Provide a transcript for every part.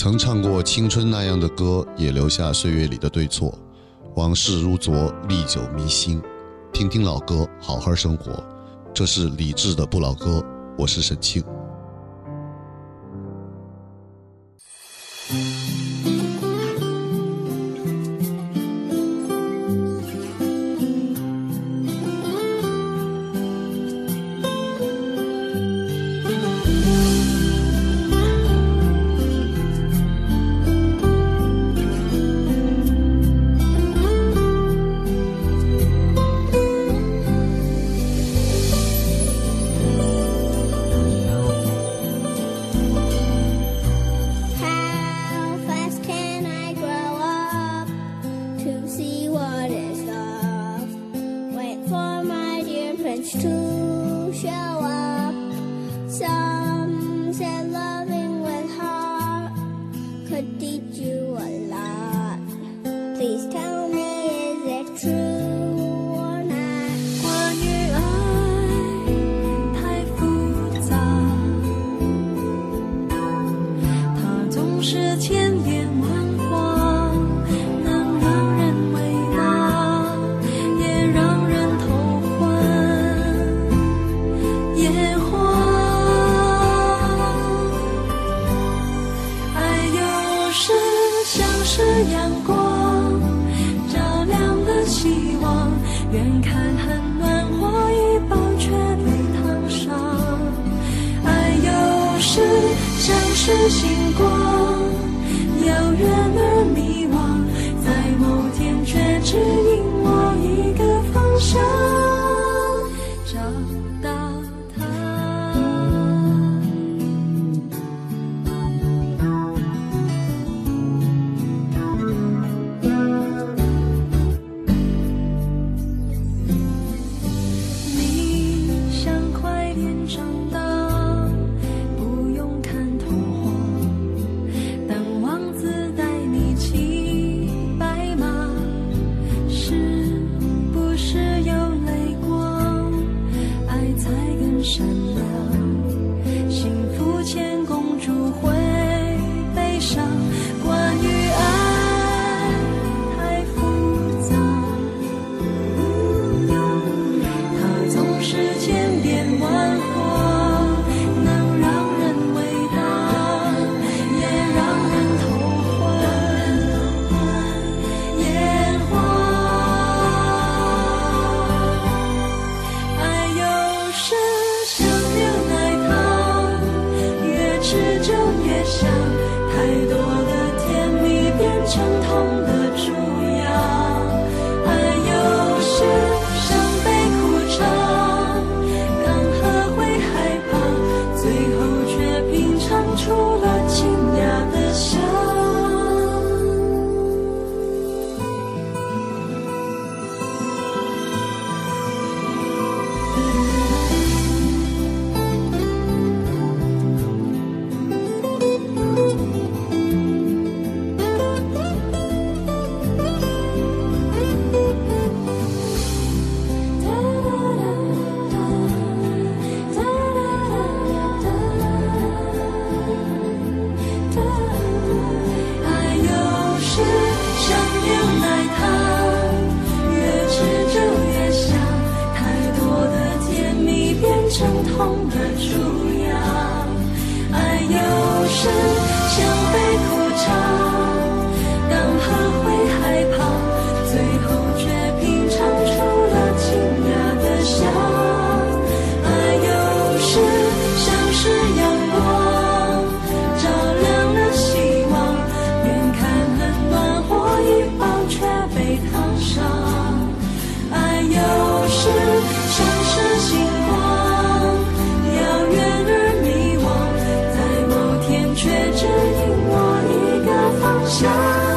曾唱过青春那样的歌，也留下岁月里的对错。往事如昨，历久弥新。听听老歌，好好生活。这是李志的不老歌，我是沈庆。for my dear friends to show up. Some said loving with heart could teach you. 人而迷惘在某天却知却指引我一个方向。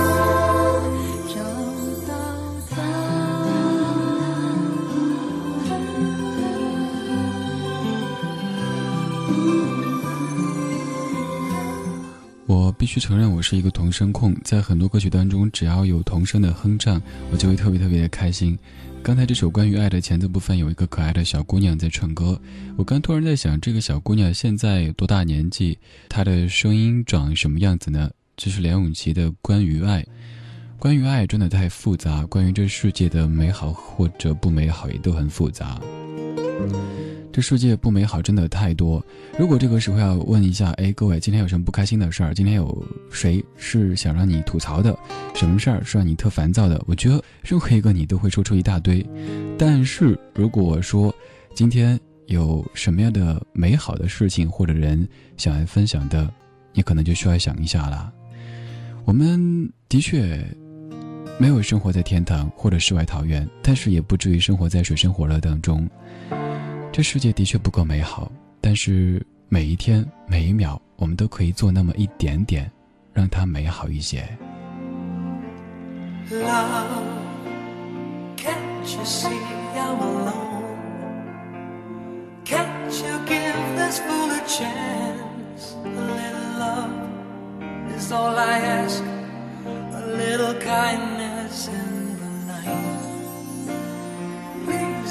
须承认，我是一个童声控，在很多歌曲当中，只要有童声的哼唱，我就会特别特别的开心。刚才这首关于爱的前奏部分，有一个可爱的小姑娘在唱歌，我刚突然在想，这个小姑娘现在多大年纪？她的声音长什么样子呢？这是梁咏琪的《关于爱》。关于爱真的太复杂，关于这世界的美好或者不美好也都很复杂。这世界不美好真的太多。如果这个时候要问一下，哎，各位今天有什么不开心的事儿？今天有谁是想让你吐槽的？什么事儿是让你特烦躁的？我觉得任何一个你都会说出一大堆。但是如果说今天有什么样的美好的事情或者人想来分享的，你可能就需要想一下了。我们的确没有生活在天堂或者世外桃源，但是也不至于生活在水深火热当中。这世界的确不够美好，但是每一天每一秒，我们都可以做那么一点点，让它美好一些。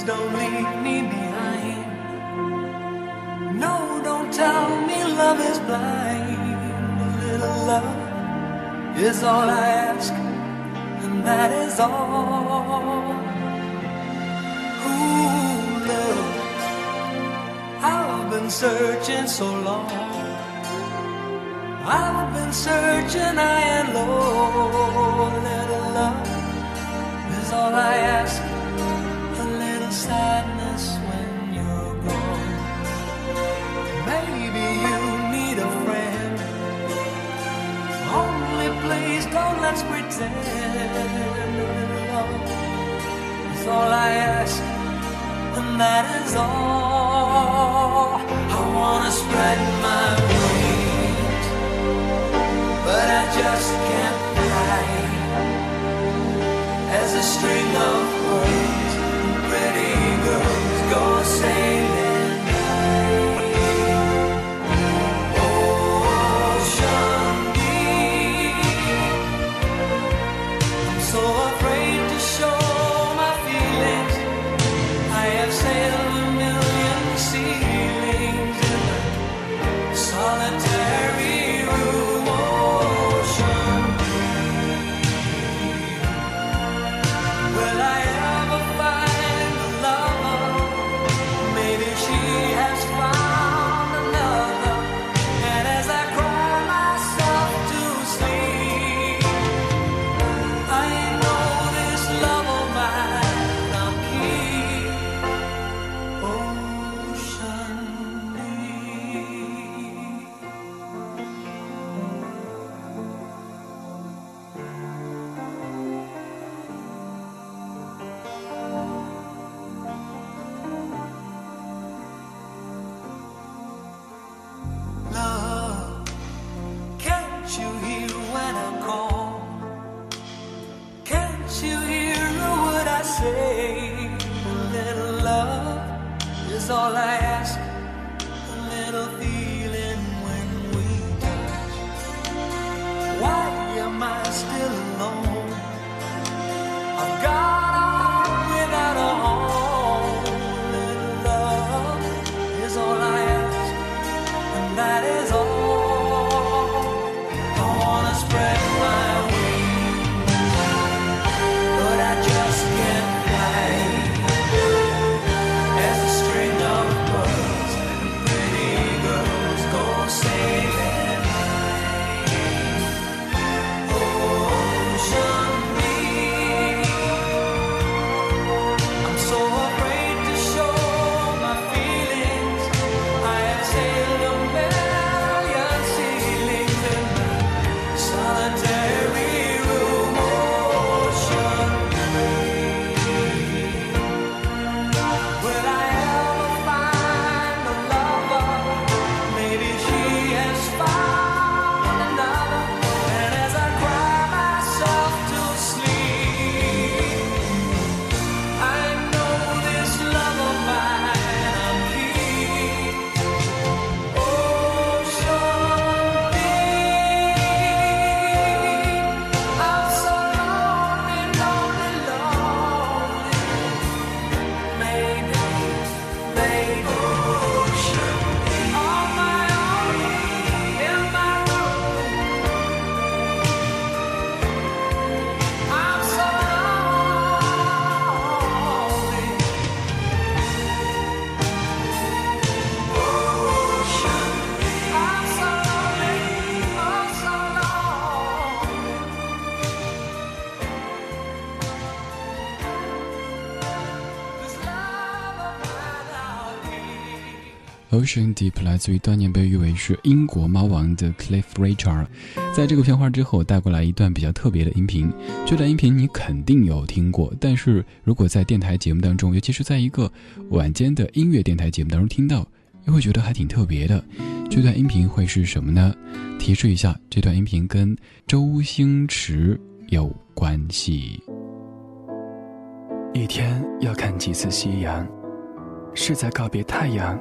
don't leave me behind. No, don't tell me love is blind. A little love is all I ask, and that is all. Ooh, love, I've been searching so long. I've been searching high and low. A little love is all I ask A little sadness pretend. It's all I ask, and that is all. I wanna spread my wings, but I just can't fly. As a string of words pretty girls go sailing. Ocean Deep 来自于当年被誉为是英国猫王的 Cliff Richard。在这个片花之后，带过来一段比较特别的音频。这段音频你肯定有听过，但是如果在电台节目当中，尤其是在一个晚间的音乐电台节目当中听到，又会觉得还挺特别的。这段音频会是什么呢？提示一下，这段音频跟周星驰有关系。一天要看几次夕阳？是在告别太阳？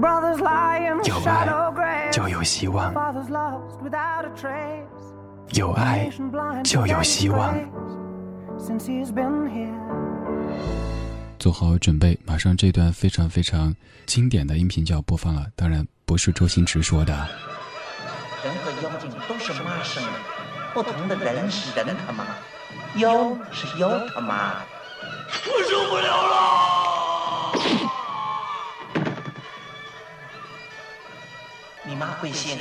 有爱就有希望，有爱就有希望。做好准备，马上这段非常非常经典的音频就要播放了。当然不是周星驰说的。人和妖精都是妈生的，不同的人是人他妈，妖是妖他妈。我受不了了。妈会信？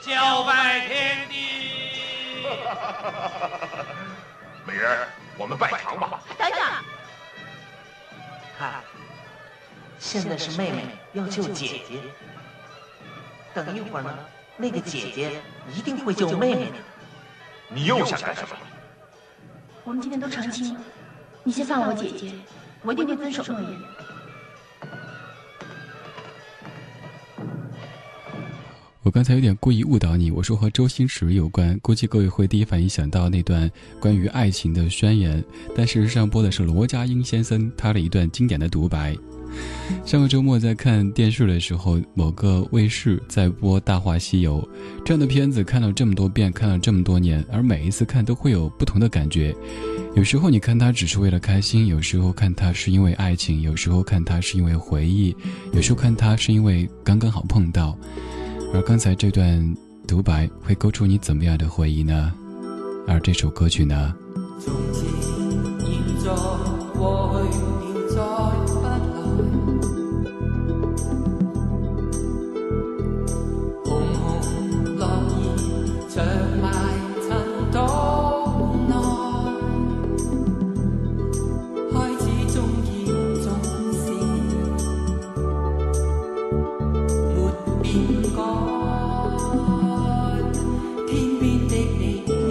叫拜天地！美人，我们拜堂吧。等等，看，现在是妹妹要救姐姐，等一会儿呢，那个姐姐一定会救妹妹的。你又想干什么？我们今天都成亲了，你先放我姐姐，我一定会遵守诺言。我刚才有点故意误导你，我说和周星驰有关，估计各位会第一反应想到那段关于爱情的宣言，但事实上播的是罗家英先生他的一段经典的独白。上个周末在看电视的时候，某个卫视在播《大话西游》这样的片子，看了这么多遍，看了这么多年，而每一次看都会有不同的感觉。有时候你看它只是为了开心，有时候看它是因为爱情，有时候看它是因为回忆，有时候看它是因为刚刚好碰到。而刚才这段独白会勾出你怎么样的回忆呢？而这首歌曲呢？be dignity.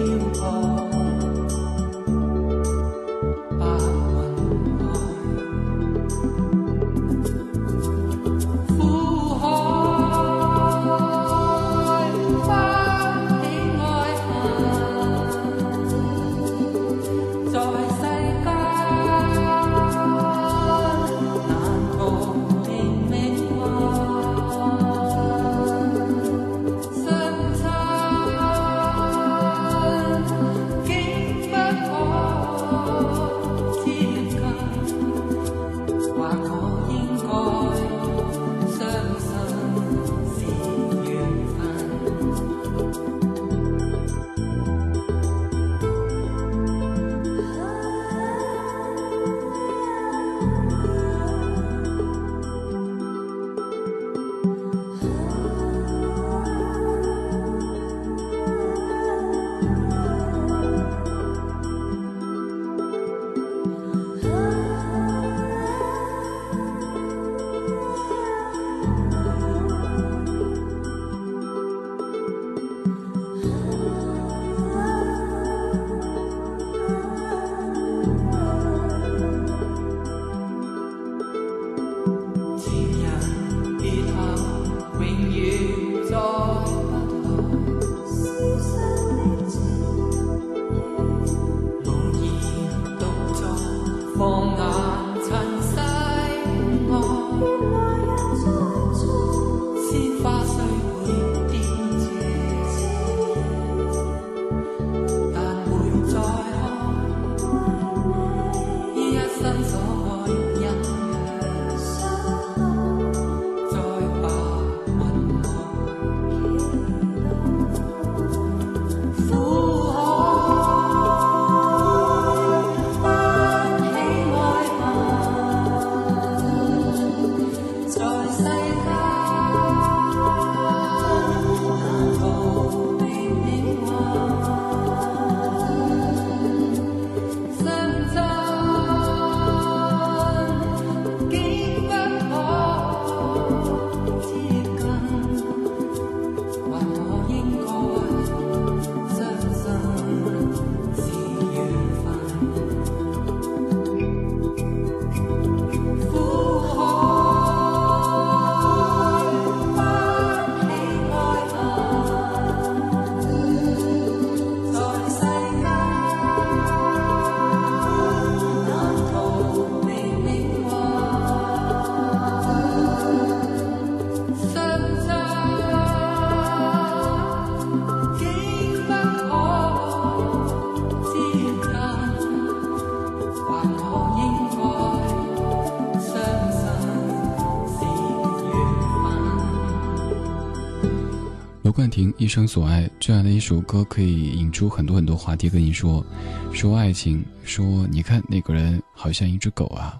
生所爱》这样的一首歌，可以引出很多很多话题跟你说，说爱情，说你看那个人好像一只狗啊。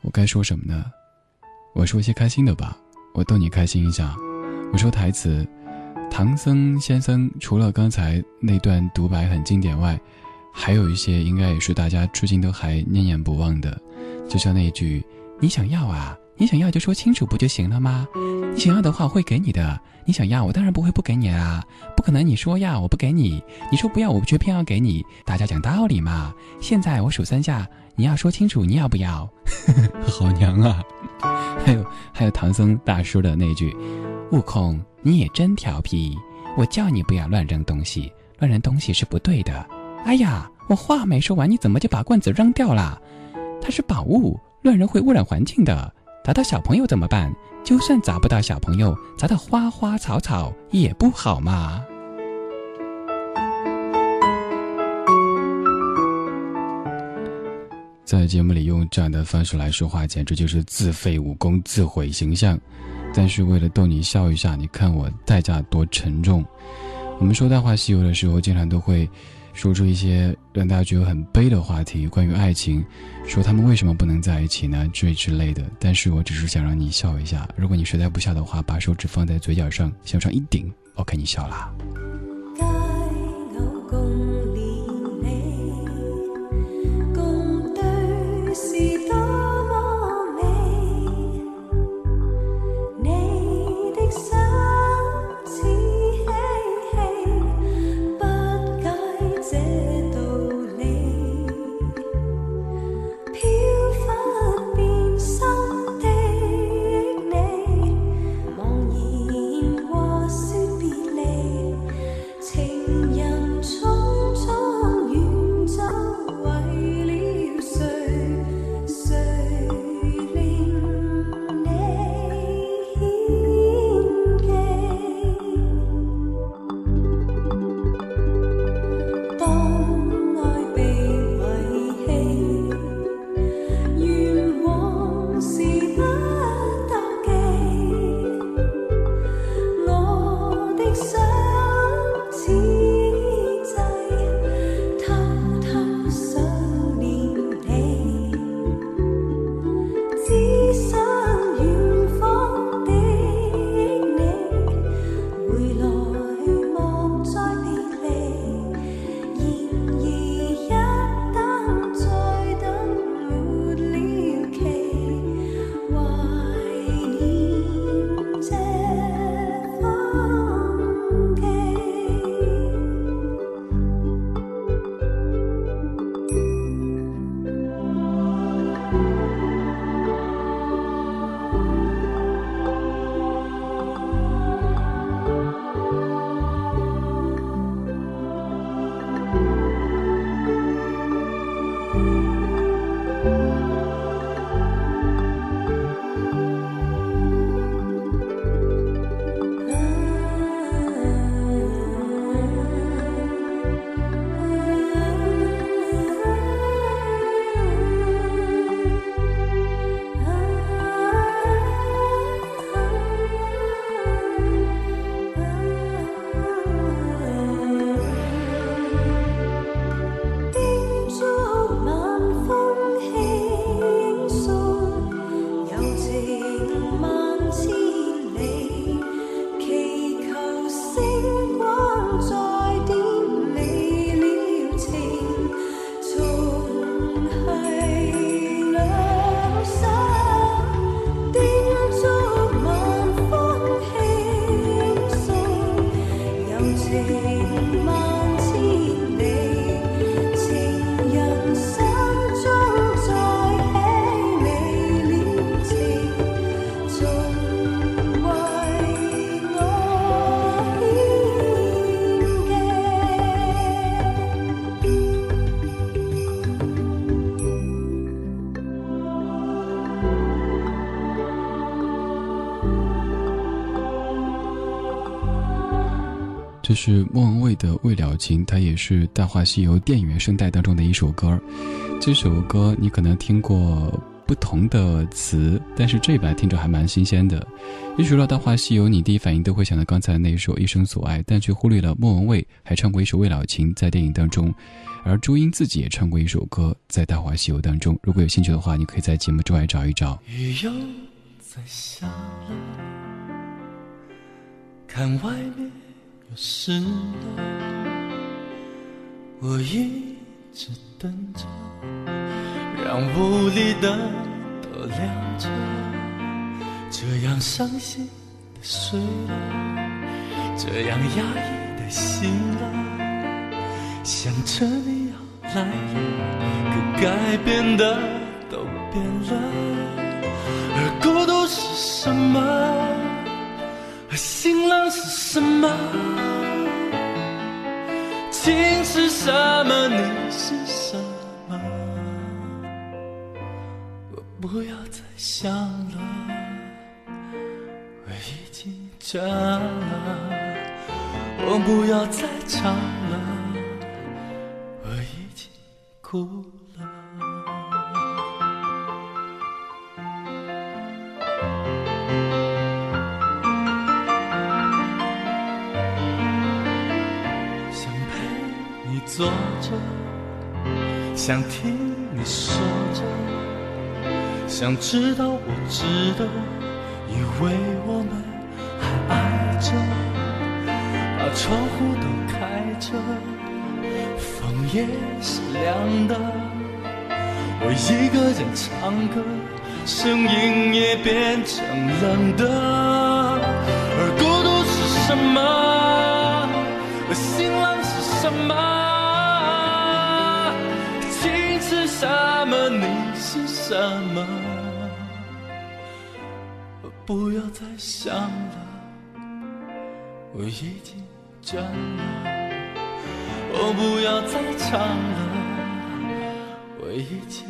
我该说什么呢？我说一些开心的吧，我逗你开心一下。我说台词，唐僧先生除了刚才那段独白很经典外，还有一些应该也是大家至今都还念念不忘的，就像那一句“你想要啊，你想要就说清楚不就行了吗？你想要的话我会给你的，你想要我当然不会不给你啊，不可能你说要我不给你，你说不要我却偏要给你，大家讲道理嘛。现在我数三下，你要说清楚你要不要？好娘啊！还有还有唐僧大叔的那句。悟空，你也真调皮！我叫你不要乱扔东西，乱扔东西是不对的。哎呀，我话没说完，你怎么就把罐子扔掉了？它是宝物，乱扔会污染环境的。砸到小朋友怎么办？就算砸不到小朋友，砸到花花草草也不好嘛。在节目里用这样的方式来说话，简直就是自废武功、自毁形象。但是为了逗你笑一下，你看我代价多沉重。我们说《大话西游》的时候，经常都会说出一些让大家觉得很悲的话题，关于爱情，说他们为什么不能在一起呢？这之类的。但是我只是想让你笑一下。如果你实在不笑的话，把手指放在嘴角上，向上一顶，OK，你笑啦。这是莫文蔚的《未了情》，它也是《大话西游》电影原声带当中的一首歌。这首歌你可能听过不同的词，但是这版听着还蛮新鲜的。一说到《大话西游》，你第一反应都会想到刚才那一首《一生所爱》，但却忽略了莫文蔚还唱过一首《未了情》在电影当中，而朱茵自己也唱过一首歌在《大话西游》当中。如果有兴趣的话，你可以在节目之外找一找。雨又在下了，看外面又湿了，我一直等着，让屋里灯都亮着，这样伤心的睡了，这样压抑的醒了，想着你要来了，可该变的都变了。而孤独是什么？心冷是什么？情是什么？你是什么？我不要再想了，我已经倦了。我不要再唱了，我已经哭想听你说着，想知道我值得，以为我们还爱着，把窗户都开着，风也是凉的，我一个人唱歌，声音也变成冷的，不要再想了，我已经倦了。我不要再唱了，我已经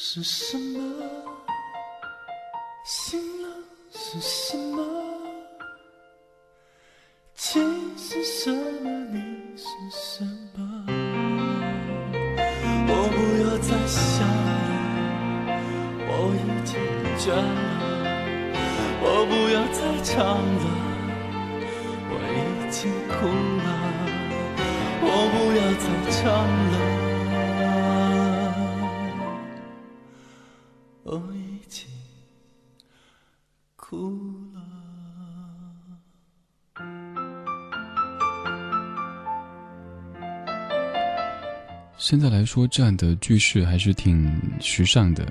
是什么？心冷是什么？情是什么？你是什么？我不要再想了，我已经倦了。我不要再唱了，现在来说，这样的句式还是挺时尚的。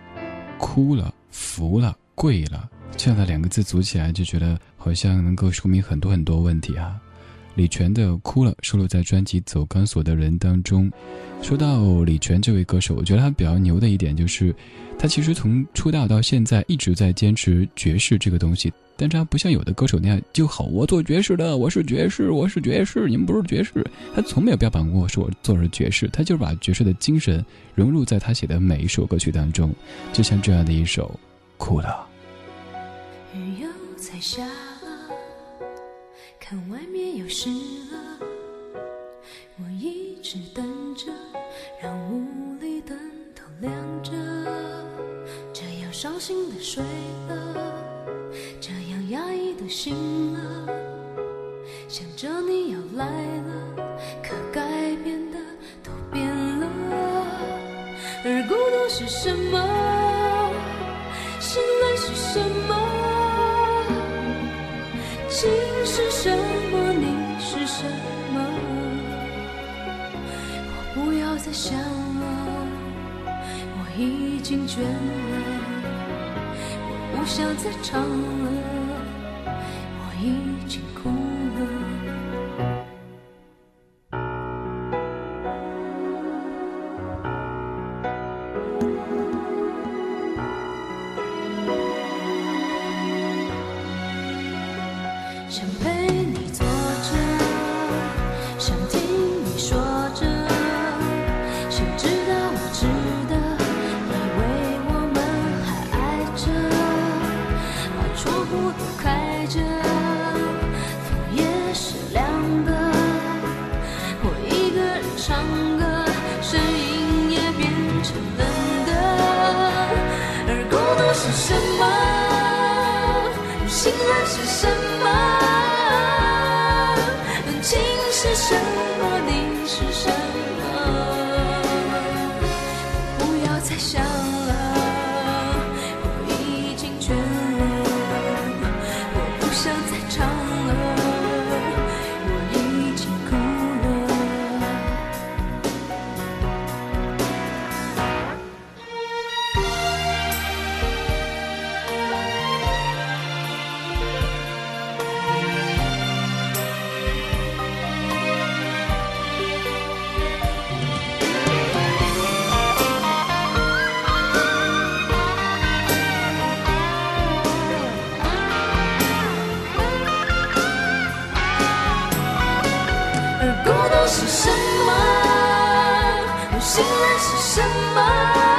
哭了、服了、跪了，这样的两个字组起来，就觉得好像能够说明很多很多问题啊。李泉的《哭了》收录在专辑《走钢索的人》当中。说到李泉这位歌手，我觉得他比较牛的一点就是，他其实从出道到现在一直在坚持爵士这个东西。但是他不像有的歌手那样就好，我做爵士的，我是爵士，我是爵士，你们不是爵士。他从没有标榜过说我做的爵士，他就是把爵士的精神融入在他写的每一首歌曲当中，就像这样的一首《哭了》。雨又在下，看外面又湿了，我一直等着，让屋里灯都亮着，这样伤心的睡了，这样压抑的醒了，想着你要来了，可改变的都变了，而孤独是什么？心累是什么？心是什么？你是什么？我不要再想了，我已经倦了，我不想再唱了，我已经什么？心愿是什么？情是什是什么？心愿是什么？